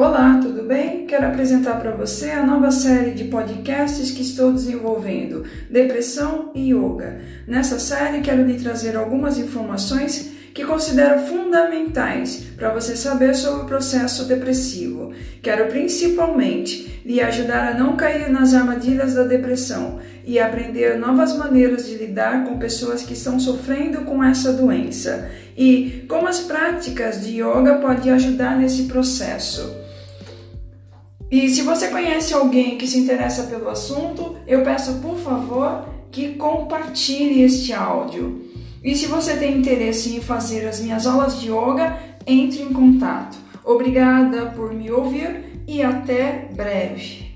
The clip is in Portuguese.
Olá, tudo bem? Quero apresentar para você a nova série de podcasts que estou desenvolvendo, Depressão e Yoga. Nessa série, quero lhe trazer algumas informações que considero fundamentais para você saber sobre o processo depressivo. Quero principalmente lhe ajudar a não cair nas armadilhas da depressão e aprender novas maneiras de lidar com pessoas que estão sofrendo com essa doença e como as práticas de yoga podem ajudar nesse processo. E se você conhece alguém que se interessa pelo assunto, eu peço por favor que compartilhe este áudio. E se você tem interesse em fazer as minhas aulas de yoga, entre em contato. Obrigada por me ouvir e até breve.